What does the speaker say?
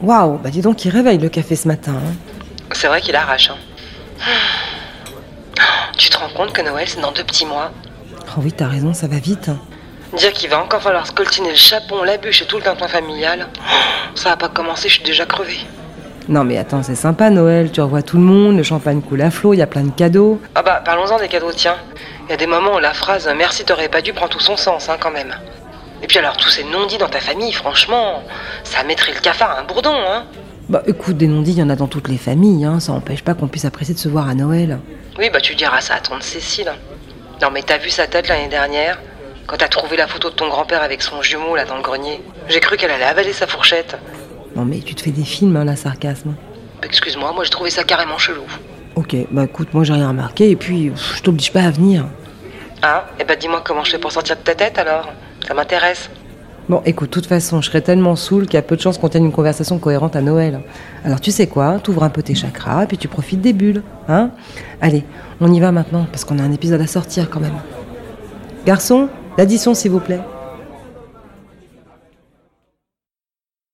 Waouh, bah dis donc, il réveille le café ce matin. hein. C'est vrai qu'il arrache. Hein. Tu te rends compte que Noël, c'est dans deux petits mois Oh oui, t'as raison, ça va vite. hein. Dire qu'il va encore falloir scoltiner le chapon, la bûche et tout le tintouin familial. Ça va pas commencer, je suis déjà crevée. Non mais attends, c'est sympa Noël, tu revois tout le monde, le champagne coule à flot, il y a plein de cadeaux. Ah bah, parlons-en des cadeaux, tiens. Il y a des moments où la phrase merci t'aurais pas dû prend tout son sens, hein, quand même. Et puis alors, tous ces non-dits dans ta famille, franchement, ça mettrait le cafard à un bourdon, hein. Bah écoute, des non-dits, il y en a dans toutes les familles, hein, ça empêche pas qu'on puisse apprécier de se voir à Noël. Oui, bah tu diras ça à tante Cécile. Non, mais t'as vu sa tête l'année dernière? Quand t'as trouvé la photo de ton grand-père avec son jumeau là dans le grenier J'ai cru qu'elle allait avaler sa fourchette. Non mais tu te fais des films, hein, la sarcasme. Excuse-moi, moi j'ai trouvé ça carrément chelou. Ok, bah écoute, moi j'ai rien remarqué et puis pff, je t'oblige pas à venir. Ah, eh bah dis-moi comment je fais pour sortir de ta tête alors? Ça m'intéresse. Bon, écoute, de toute façon, je serais tellement saoul qu'il y a peu de chances qu'on tienne une conversation cohérente à Noël. Alors tu sais quoi, t'ouvres un peu tes chakras puis tu profites des bulles, hein? Allez, on y va maintenant parce qu'on a un épisode à sortir quand même. Garçon, l'addition s'il vous plaît.